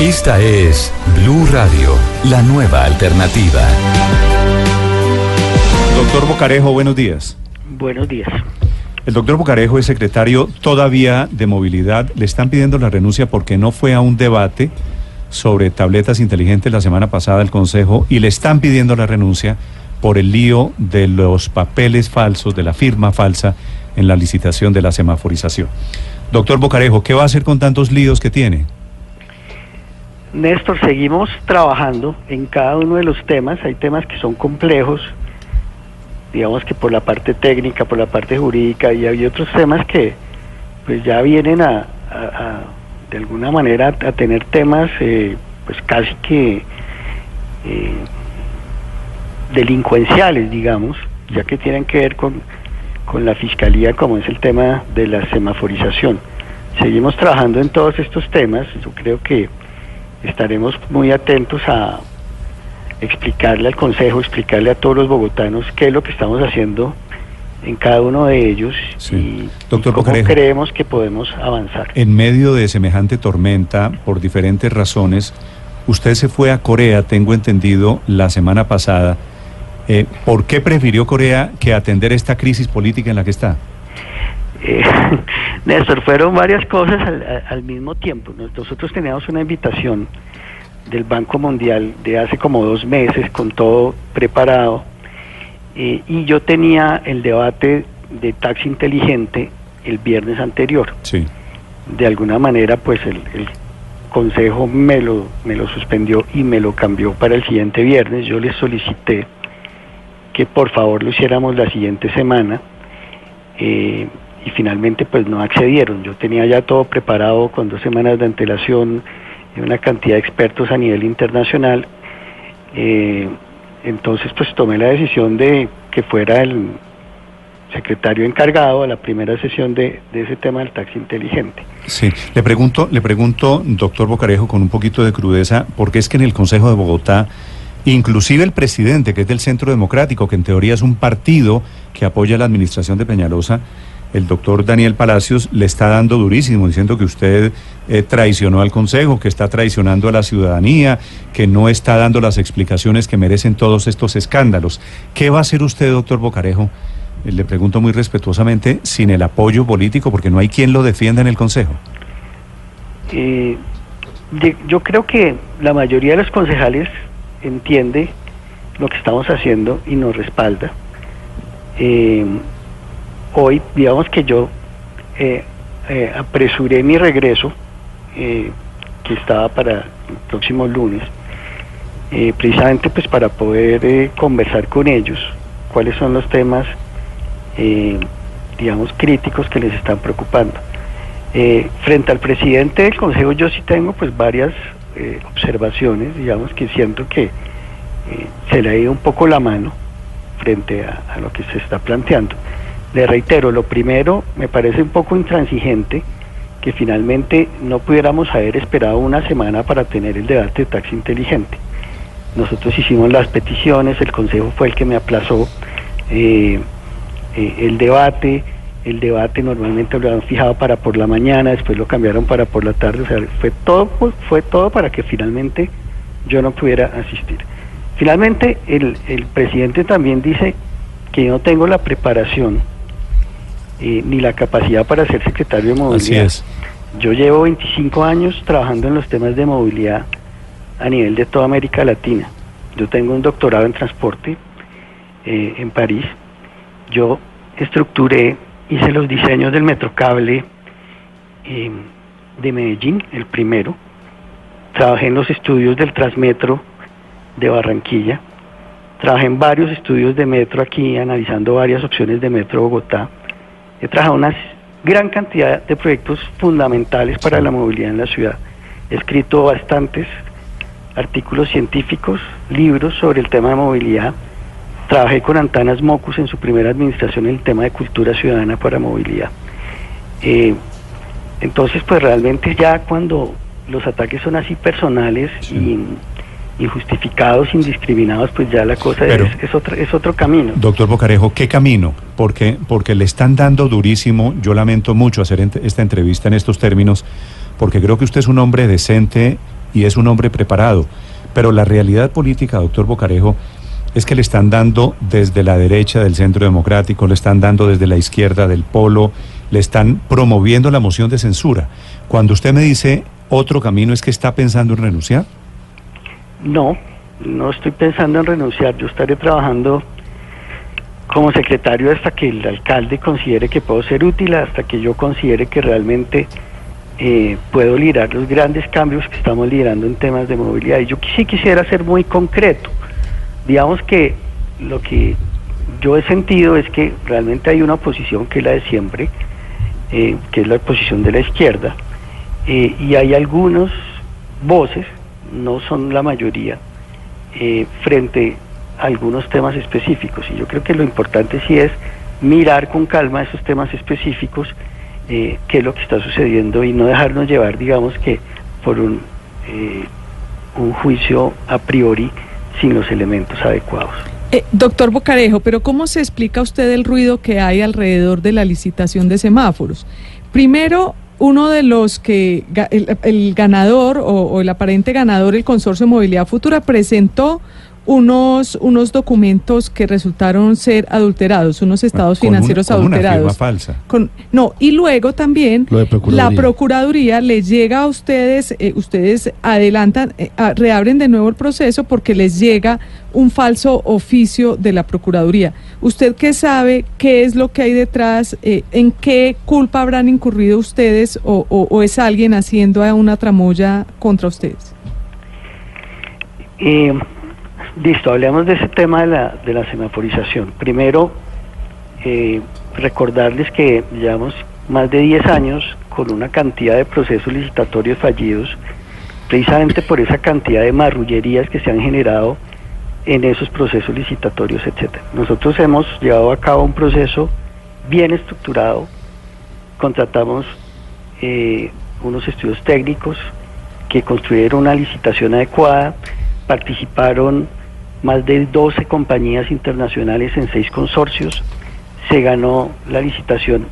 Esta es Blue Radio, la nueva alternativa. Doctor Bocarejo, buenos días. Buenos días. El doctor Bocarejo es secretario todavía de movilidad. Le están pidiendo la renuncia porque no fue a un debate sobre tabletas inteligentes la semana pasada el Consejo y le están pidiendo la renuncia por el lío de los papeles falsos, de la firma falsa en la licitación de la semaforización. Doctor Bocarejo, ¿qué va a hacer con tantos líos que tiene? Néstor, seguimos trabajando en cada uno de los temas. Hay temas que son complejos, digamos que por la parte técnica, por la parte jurídica, y hay otros temas que pues ya vienen a, de alguna manera a tener temas eh, pues casi que eh, delincuenciales, digamos, ya que tienen que ver con, con la fiscalía, como es el tema de la semaforización. Seguimos trabajando en todos estos temas, yo creo que estaremos muy atentos a explicarle al Consejo, explicarle a todos los bogotanos qué es lo que estamos haciendo en cada uno de ellos Sí. y, Doctor y cómo creemos que podemos avanzar. En medio de semejante tormenta, por diferentes razones, usted se fue a Corea, tengo entendido, la semana pasada. Eh, ¿Por qué prefirió Corea que atender esta crisis política en la que está? Eh, Néstor, fueron varias cosas al, mismo tiempo. Nos- Nosotros teníamos una invitación del Banco Mundial de hace como dos meses con todo preparado eh, y yo tenía el debate de taxi inteligente el viernes anterior. Sí. De alguna manera, pues el, el Consejo me lo, me lo suspendió y me lo cambió para el siguiente viernes. Yo les solicité que por favor lo hiciéramos la siguiente semana eh, y finalmente pues no accedieron. Yo tenía ya todo preparado con dos semanas de antelación y una cantidad de expertos a nivel internacional. Eh, entonces pues tomé la decisión de que fuera el secretario encargado a la primera sesión de, de ese tema del taxi inteligente. Sí, le pregunto, le pregunto, doctor Bocarejo, con un poquito de crudeza, porque es que en el Consejo de Bogotá, inclusive el presidente, que es del Centro Democrático, que en teoría es un partido que apoya la administración de Peñalosa, el doctor Daniel Palacios le está dando durísimo, diciendo que usted eh, traicionó al Consejo, que está traicionando a la ciudadanía, que no está dando las explicaciones que merecen todos estos escándalos. ¿Qué va a hacer usted, doctor Bocarejo? Eh, Le pregunto muy respetuosamente, sin el apoyo político, porque no hay quien lo defienda en el Consejo. Eh, yo creo que la mayoría de los concejales entiende lo que estamos haciendo y nos respalda. Hoy, digamos que yo eh, eh, apresuré mi regreso, eh, que estaba para el próximo lunes, precisamente pues para poder conversar con ellos cuáles son los temas, digamos, críticos que les están preocupando. Frente al presidente del Consejo yo sí tengo pues varias observaciones, digamos que siento que se le ha ido un poco la mano frente a lo que se está planteando. Le reitero, lo primero me parece un poco intransigente que finalmente no pudiéramos haber esperado una semana para tener el debate de taxi inteligente. Nosotros hicimos las peticiones, el Consejo fue el que me aplazó eh, eh, el debate, el debate normalmente lo habían fijado para por la mañana, después lo cambiaron para por la tarde, o sea, fue todo, fue todo para que finalmente yo no pudiera asistir. Finalmente, el, el presidente también dice que yo no tengo la preparación eh, ni la capacidad para ser secretario de movilidad. Así es. Yo llevo 25 años trabajando en los temas de movilidad a nivel de toda América Latina. Yo tengo un doctorado en transporte eh, en París. Yo estructuré, hice los diseños del metrocable eh, de Medellín, el primero. Trabajé en los estudios del Transmetro de Barranquilla. Trabajé en varios estudios de metro aquí, analizando varias opciones de metro Bogotá. He trabajado una gran cantidad de proyectos fundamentales para la movilidad en la ciudad. he escrito bastantes artículos científicos, libros sobre el tema de movilidad. Trabajé con Antanas Mocus en su primera administración en el tema de cultura ciudadana para movilidad. Eh, entonces, pues realmente ya cuando los ataques son así personales y injustificados, indiscriminados, pues ya la cosa Pero- es, es, otro, es otro camino. Doctor Bocarejo, ¿qué camino? Porque, porque le están dando durísimo. Yo lamento mucho hacer ent- esta entrevista en estos términos, porque creo que usted es un hombre decente y es un hombre preparado. Pero la realidad política, doctor Bocarejo, es que le están dando desde la derecha del centro democrático, le están dando desde la izquierda del polo, le están promoviendo la moción de censura. Cuando usted me dice otro camino, ¿es que está pensando en renunciar? No, no estoy pensando en renunciar. Yo estaré trabajando como secretario hasta que el alcalde considere que puedo ser útil, hasta que yo considere que realmente eh, puedo liderar los grandes cambios que estamos liderando en temas de movilidad. Y yo sí quisiera ser muy concreto. Digamos que lo que yo he sentido es que realmente hay una oposición que es la de siempre, eh, que es la oposición de la izquierda, eh, y hay algunos voces, no son la mayoría, eh, frente a algunos temas específicos. Y yo creo que lo importante sí es mirar con calma esos temas específicos, eh, qué es lo que está sucediendo y no dejarnos llevar, digamos que, por un, eh, un juicio a priori sin los elementos adecuados. Eh, doctor Bocarejo, pero ¿cómo se explica usted el ruido que hay alrededor de la licitación de semáforos? Primero, uno de los que, el, ganador o, o el aparente ganador, el Consorcio de Movilidad Futura, presentó unos, unos documentos que resultaron ser adulterados, unos estados Con una- financieros con una firma adulterados. falsa. Con- no, y luego también Lo de Procuraduría. la Procuraduría les llega a ustedes, eh, ustedes adelantan, eh, a- reabren de nuevo el proceso porque les llega un falso oficio de la Procuraduría. ¿Usted qué sabe? ¿Qué es lo que hay detrás? Eh, ¿En qué culpa habrán incurrido ustedes o, o- o es alguien haciendo una tramoya contra ustedes? Listo, hablemos de ese tema de la, de la semaforización. Primero, eh, recordarles que llevamos más de 10 años con una cantidad de procesos licitatorios fallidos, precisamente por esa cantidad de marrullerías que se han generado en esos procesos licitatorios, etcétera. Nosotros hemos llevado a cabo un proceso bien estructurado, contratamos eh, unos estudios técnicos que construyeron una licitación adecuada, participaron más de 12 compañías internacionales en seis consorcios, se ganó la licitación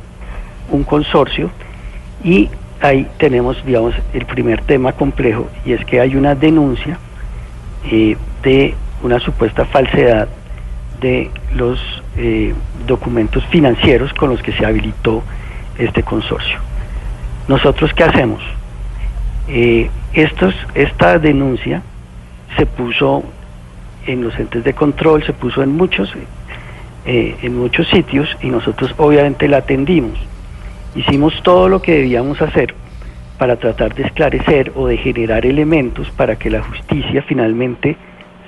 un consorcio y ahí tenemos, digamos, el primer tema complejo y es que hay una denuncia eh, de una supuesta falsedad de los eh, documentos financieros con los que se habilitó este consorcio. ¿Nosotros qué hacemos? Eh, estos, esta denuncia se puso en los entes de control, se puso en muchos, eh, en muchos sitios y nosotros obviamente la atendimos. Hicimos todo lo que debíamos hacer para tratar de esclarecer o de generar elementos para que la justicia finalmente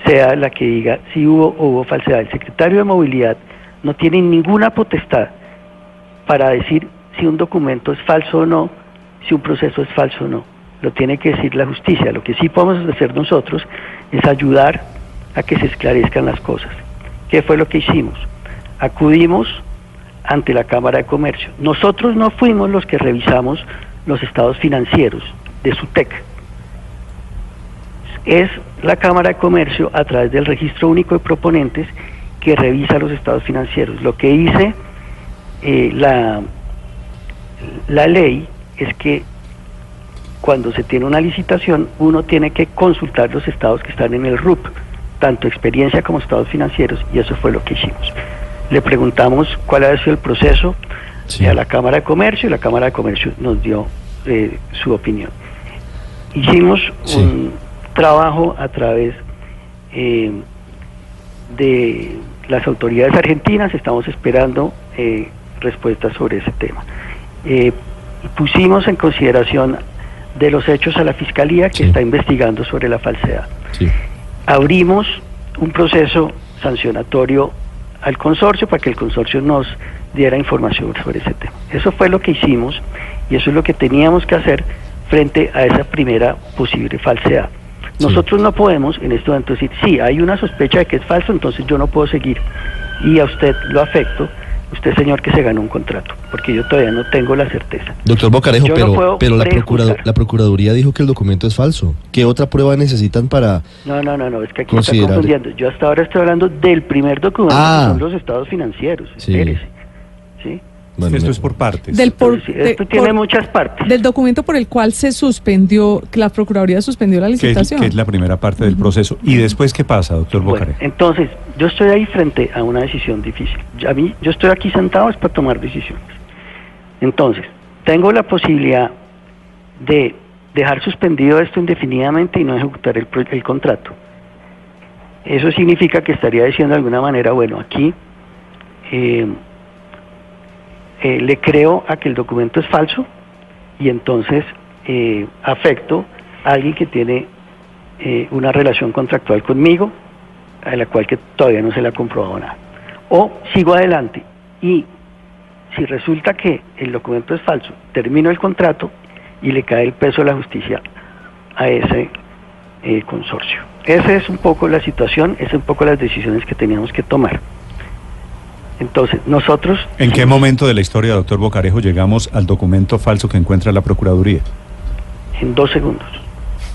sea la que diga si hubo o hubo falsedad. El secretario de Movilidad no tiene ninguna potestad para decir si un documento es falso o no, si un proceso es falso o no. Lo tiene que decir la justicia. Lo que sí podemos hacer nosotros es ayudar a que se esclarezcan las cosas. ¿Qué fue lo que hicimos? Acudimos ante la Cámara de Comercio. Nosotros no fuimos los que revisamos los estados financieros de SUTEC. Es la Cámara de Comercio a través del Registro Único de Proponentes que revisa los estados financieros. Lo que dice eh, la, la ley es que cuando se tiene una licitación uno tiene que consultar los estados que están en el RUP, tanto experiencia como estados financieros, y eso fue lo que hicimos. Le preguntamos cuál había sido el proceso Sí. a la Cámara de Comercio y la Cámara de Comercio nos dio eh, su opinión. Hicimos Sí. un trabajo a través eh, de las autoridades argentinas, estamos esperando eh, respuestas sobre ese tema. Eh, pusimos en consideración de los hechos a la Fiscalía que Sí. está investigando sobre la falsedad. Sí. Abrimos un proceso sancionatorio al consorcio para que el consorcio nos diera información sobre ese tema. Eso fue lo que hicimos y eso es lo que teníamos que hacer frente a esa primera posible falsedad. Nosotros no podemos en este momento decir, sí, hay una sospecha de que es falso, entonces yo no puedo seguir y a usted lo afecto, usted señor que se ganó un contrato, porque yo todavía no tengo la certeza. Doctor Bocarejo, Yo pero, pero la, procurado- la Procuraduría dijo que el documento es falso. ¿Qué otra prueba necesitan para...? No, no, no, no, es que aquí Considerable. está confundiendo. Yo hasta ahora estoy hablando del primer documento, Ah. que son los estados financieros. Sí. ¿sí? Bueno, Esto es por partes. Del, por- Entonces, de- esto tiene por- muchas partes. del documento por el cual se suspendió, que la Procuraduría suspendió la que es, licitación. que es la primera parte del proceso. ¿Y después qué pasa, doctor Bueno, Bocarejo? entonces, yo estoy ahí frente a una decisión difícil. A mí, yo estoy aquí sentado es para tomar decisiones. Entonces, tengo la posibilidad de dejar suspendido esto indefinidamente y no ejecutar el, pro- el contrato. Eso significa que estaría diciendo de alguna manera, bueno, aquí eh, eh, le creo a que el documento es falso y entonces eh, afecto a alguien que tiene eh, una relación contractual conmigo, a la cual que todavía no se le ha comprobado nada. O sigo adelante y si resulta que el documento es falso, termino el contrato y le cae el peso de la justicia a ese eh, consorcio. Esa es un poco la situación, son un poco las decisiones que teníamos que tomar. Entonces, nosotros... ¿En qué momento de la historia, doctor Bocarejo, llegamos al documento falso que encuentra la Procuraduría? en dos segundos.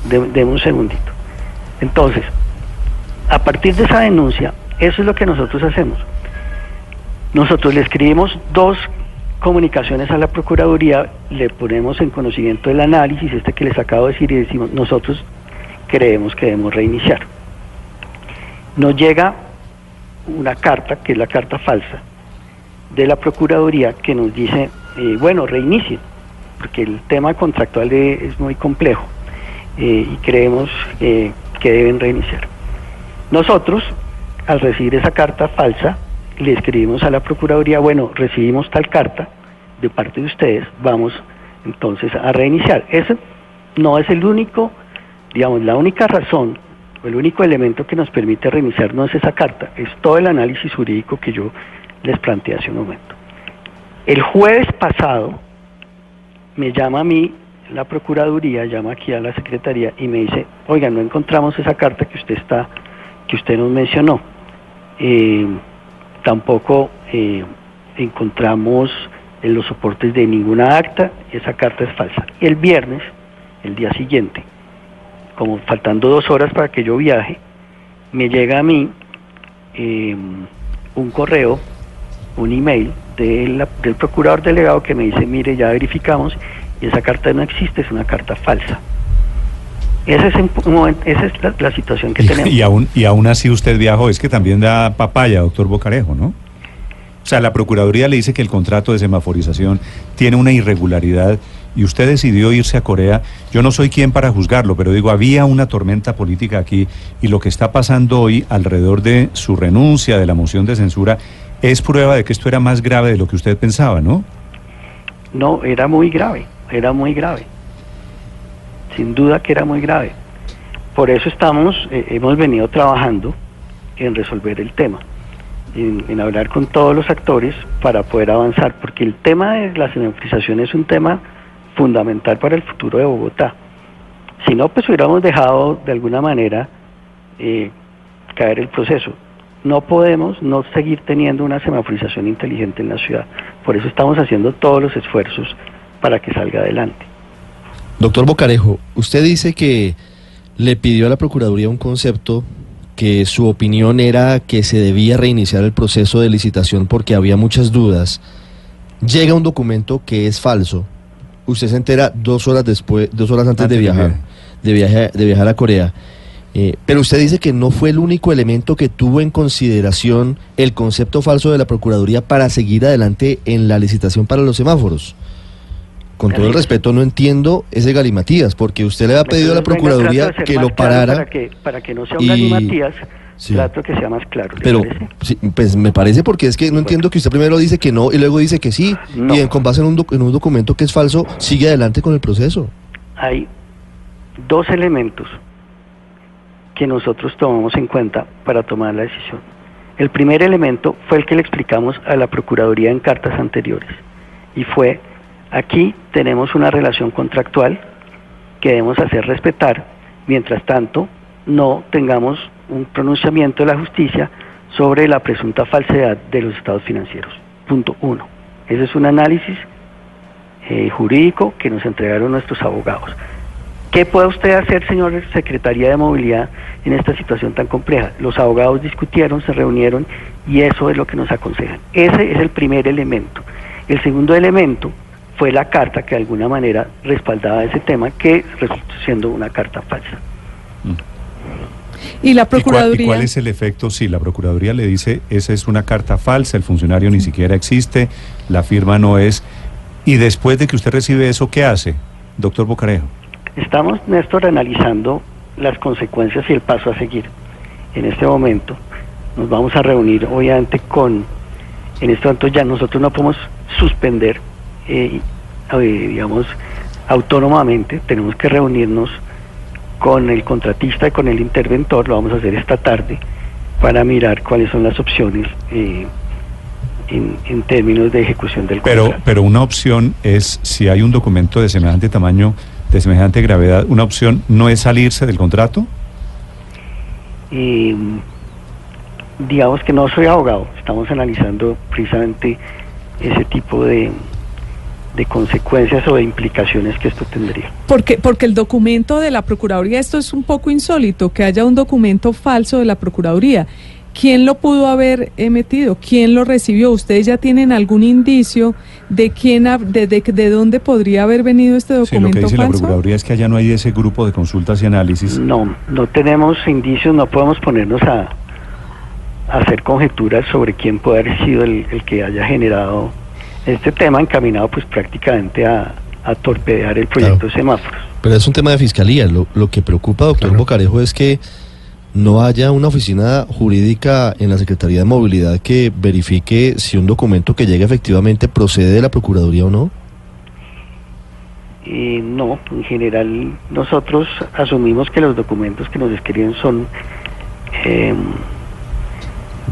De, de un segundito. Entonces, a partir de esa denuncia, eso es lo que nosotros hacemos. Nosotros le escribimos dos comunicaciones a la Procuraduría, le ponemos en conocimiento el análisis, este que les acabo de decir, y decimos, nosotros creemos que debemos reiniciar. Nos llega una carta, que es la carta falsa, de la Procuraduría, que nos dice, eh, bueno, reinicien porque el tema contractual es muy complejo eh, y creemos eh, que deben reiniciar. Nosotros, al recibir esa carta falsa, le escribimos a la Procuraduría, bueno, recibimos tal carta de parte de ustedes, vamos entonces a reiniciar. Ese no es el único, digamos, la única razón el único elemento que nos permite reiniciar no es esa carta, es todo el análisis jurídico que yo les planteé hace un momento. El jueves pasado, me llama a mí la Procuraduría, llama aquí a la Secretaría y me dice, oiga, no encontramos esa carta que usted está, que usted nos mencionó. Eh, tampoco eh, encontramos en los soportes de ninguna acta, esa carta es falsa. Y el viernes, el día siguiente, como faltando dos horas para que yo viaje, me llega a mí eh, un correo, un email de la- del procurador delegado que me dice, mire, ya verificamos y esa carta no existe, es una carta falsa. Ese es en- esa es la, la situación que tenemos. Y, y aún, y aún así usted viajó, es que también da papaya, doctor Bocarejo, ¿no? O sea, la Procuraduría le dice que el contrato de semaforización tiene una irregularidad y usted decidió irse a Corea. Yo no soy quien para juzgarlo, pero digo, había una tormenta política aquí y lo que está pasando hoy alrededor de su renuncia, de la moción de censura, es prueba de que esto era más grave de lo que usted pensaba, ¿no? No, era muy grave, era muy grave. Sin duda que era muy grave. Por eso estamos, eh, hemos venido trabajando en resolver el tema, en, hablar con todos los actores para poder avanzar, porque el tema de la semaforización es un tema fundamental para el futuro de Bogotá. Si no, pues hubiéramos dejado de alguna manera eh, caer el proceso. No podemos no seguir teniendo una semaforización inteligente en la ciudad. Por eso estamos haciendo todos los esfuerzos para que salga adelante. Doctor Bocarejo, usted dice que le pidió a la Procuraduría un concepto que su opinión era que se debía reiniciar el proceso de licitación porque había muchas dudas. Llega un documento que es falso. Usted se entera dos horas después, dos horas antes, Antes de viajar, de viaje, de viajar a Corea. Eh, pero usted dice que no fue el único elemento que tuvo en consideración el concepto falso de la Procuraduría para seguir adelante en la licitación para los semáforos. Con todo el respeto, no entiendo ese galimatías, porque usted le había pedido a la Procuraduría que lo parara. Para que, para que no sea un y- galimatías, Sí. trato que sea más claro. ¿le Pero, sí, pues me parece porque es que no entiendo que usted primero dice que no y luego dice que sí. No. Y en, con base en un, doc- en un documento que es falso, sigue adelante con el proceso. hay dos elementos que nosotros tomamos en cuenta para tomar la decisión. El primer elemento fue el que le explicamos a la Procuraduría en cartas anteriores y fue, aquí tenemos una relación contractual que debemos hacer respetar, mientras tanto no tengamos un pronunciamiento de la justicia sobre la presunta falsedad de los estados financieros. Punto uno. Ese es un análisis eh, jurídico que nos entregaron nuestros abogados. ¿Qué puede usted hacer, señor Secretaría de Movilidad, en esta situación tan compleja? Los abogados discutieron, se reunieron y eso es lo que nos aconsejan. Ese es el primer elemento. El segundo elemento fue la carta que de alguna manera respaldaba ese tema, que resultó siendo una carta falsa. Y la ¿Y cuál, Procuraduría. y cuál es el efecto si la Procuraduría le dice esa es una carta falsa, el funcionario ni siquiera existe, la firma no es? Y después de que usted recibe eso, ¿qué hace, doctor Bocarejo? Estamos, Néstor, analizando las consecuencias y el paso a seguir. En este momento nos vamos a reunir, obviamente, con, en este momento ya nosotros no podemos suspender, eh, digamos, autónomamente, tenemos que reunirnos con el contratista y con el interventor, lo vamos a hacer esta tarde, para mirar cuáles son las opciones eh, en, en términos de ejecución del Pero, contrato. pero una opción es, si hay un documento de semejante tamaño, de semejante gravedad, una opción no es salirse del contrato. Y digamos que no soy abogado, estamos analizando precisamente ese tipo de, de consecuencias o de implicaciones que esto tendría. Porque, porque el documento de la Procuraduría, esto es un poco insólito, que haya un documento falso de la Procuraduría. ¿Quién lo pudo haber emitido? ¿Quién lo recibió? ¿Ustedes ya tienen algún indicio de quién, ha- de, de, de dónde podría haber venido este Sí, lo documento que dice la falso? Procuraduría es que allá no hay ese grupo de consultas y análisis. No, no tenemos indicios, no podemos ponernos a, a hacer conjeturas sobre quién puede haber sido el, el que haya generado este tema encaminado pues prácticamente a, a torpedear el proyecto de semáforos. Pero es un tema de fiscalía. Lo, lo que preocupa, doctor Bocarejo, es que no haya una oficina jurídica en la Secretaría de Movilidad que verifique si un documento que llega efectivamente procede de la Procuraduría o no. Y no, en general nosotros asumimos que los documentos que nos escriben son eh,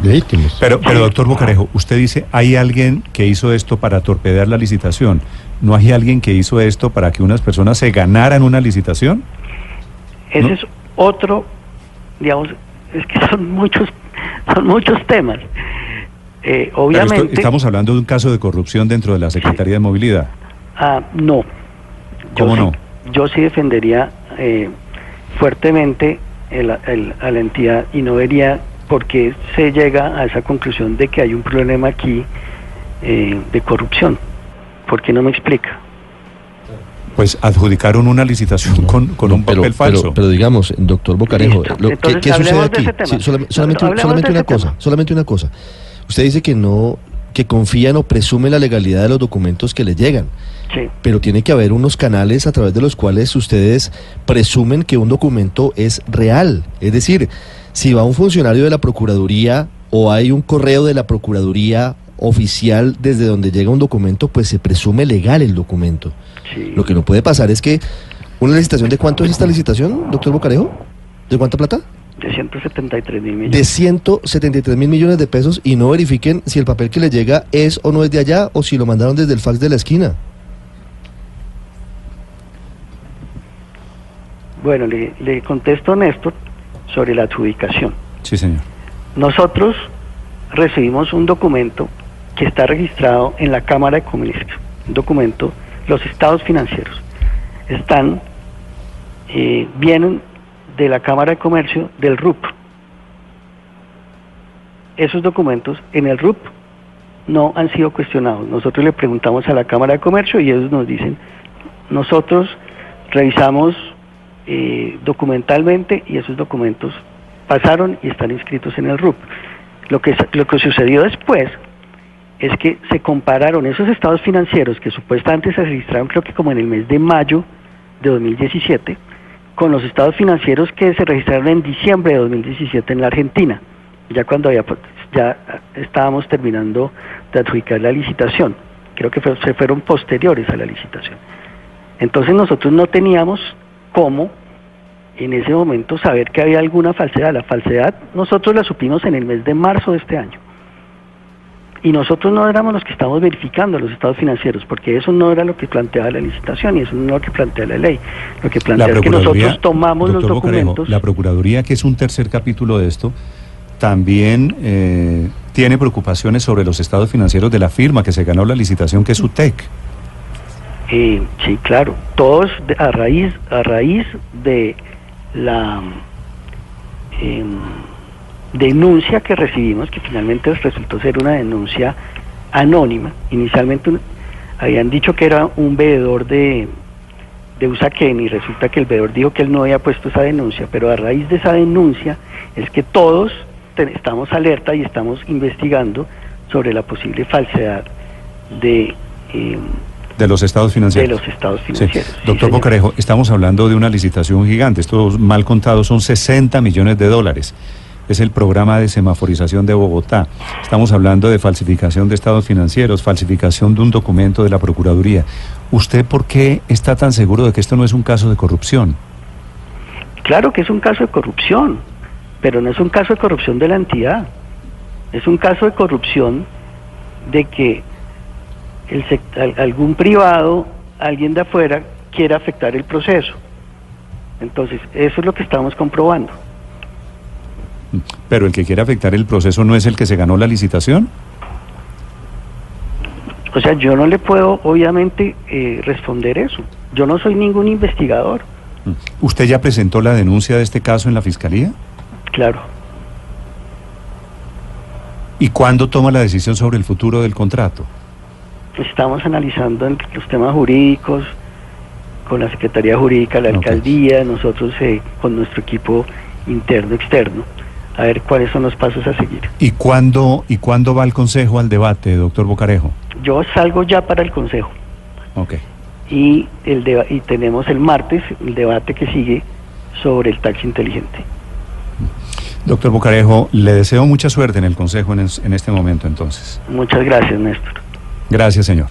Legítimos. Pero, pero doctor Bocarejo, usted dice, hay alguien que hizo esto para torpedear la licitación. ¿No hay alguien que hizo esto para que unas personas se ganaran una licitación? ese ¿No? es otro, digamos, es que son muchos, son muchos temas. Eh, Pero obviamente, esto- estamos hablando de un caso de corrupción dentro de la Secretaría de Movilidad. ah, no. Yo ¿Cómo sí- no? Yo sí defendería eh, fuertemente el- el- a la entidad y no vería por qué se llega a esa conclusión de que hay un problema aquí eh, de corrupción. ¿Por qué no me explica? Pues adjudicaron una licitación con, con No, un papel pero- falso. Pero, digamos, doctor Bocarejo, lo- ¿qué, Entonces, qué sucede aquí? Sí, solamente solamente de una cosa, tema. solamente una cosa. Usted dice que no, que confían o presumen la legalidad de los documentos que le llegan. Sí. pero tiene que haber unos canales a través de los cuales ustedes presumen que un documento es real. Es decir, si va un funcionario de la Procuraduría o hay un correo de la Procuraduría oficial desde donde llega un documento, pues se presume legal el documento. Sí. Lo que no puede pasar es que una licitación, ¿de cuánto es esta licitación, doctor Bocarejo? ¿De cuánta plata? De 173 mil millones. De 173 mil millones de pesos y no verifiquen si el papel que le llega es o no es de allá o si lo mandaron desde el fax de la esquina. Bueno, le, le contesto a Néstor sobre la adjudicación. Sí, señor. Nosotros recibimos un documento que está registrado en la Cámara de Comercio, un documento, los estados financieros están, eh, vienen de la Cámara de Comercio del RUP. Esos documentos en el RUP no han sido cuestionados. Nosotros le preguntamos a la Cámara de Comercio y ellos nos dicen, nosotros revisamos eh, documentalmente y esos documentos pasaron y están inscritos en el RUP. Lo que, lo que sucedió después es que se compararon esos estados financieros que supuestamente se registraron creo que como en el mes de mayo de 2017 con los estados financieros que se registraron en diciembre de 2017 en la Argentina, ya cuando había, pues, ya estábamos terminando de adjudicar la licitación. Creo que se fueron posteriores a la licitación. Entonces nosotros no teníamos cómo en ese momento saber que había alguna falsedad. La falsedad nosotros la supimos en el mes de marzo de este año. Y nosotros no éramos los que estábamos verificando los estados financieros, porque eso no era lo que planteaba la licitación y eso no es lo que plantea la ley. Lo que plantea es que nosotros tomamos los Bocarejo, documentos. la Procuraduría, que es un tercer capítulo de esto, también eh, tiene preocupaciones sobre los estados financieros de la firma que se ganó la licitación, que es UTEC. Eh, sí, claro, todos a raíz a raíz de la em, denuncia que recibimos, que finalmente resultó ser una denuncia anónima. Inicialmente habían dicho que era un veedor de, de Usaquén y resulta que el veedor dijo que él no había puesto esa denuncia, pero a raíz de esa denuncia es que todos estamos alerta y estamos investigando sobre la posible falsedad de... em, De los estados financieros. De los estados financieros. sí, Doctor señor. Bocarejo, estamos hablando de una licitación gigante. Esto, mal contado, son 60 millones de dólares. Es el programa de semaforización de Bogotá. Estamos hablando de falsificación de estados financieros, falsificación de un documento de la Procuraduría. ¿Usted por qué está tan seguro de que esto no es un caso de corrupción? Claro que es un caso de corrupción, pero no es un caso de corrupción de la entidad. Es un caso de corrupción de que algún privado, alguien de afuera, quiera afectar el proceso. Entonces, eso es lo que estamos comprobando. Pero el que quiere afectar el proceso no es el que se ganó la licitación. O sea, yo no le puedo, obviamente, eh, responder eso. Yo no soy ningún investigador, ¿Usted ya presentó la denuncia de este caso en la Fiscalía? claro. ¿Y cuándo toma la decisión sobre el futuro del contrato? Estamos analizando los temas jurídicos con la Secretaría Jurídica, la. Alcaldía, nosotros eh, con nuestro equipo interno, externo, a ver cuáles son los pasos a seguir. ¿Y cuándo, ¿Y cuándo va el Consejo al debate, doctor Bocarejo? Yo salgo ya para el Consejo Ok. y, el deba- y tenemos el martes el debate que sigue sobre el taxi inteligente. Doctor Bocarejo, le deseo mucha suerte en el Consejo en, es- en este momento entonces. Muchas gracias, Néstor. Gracias, señor.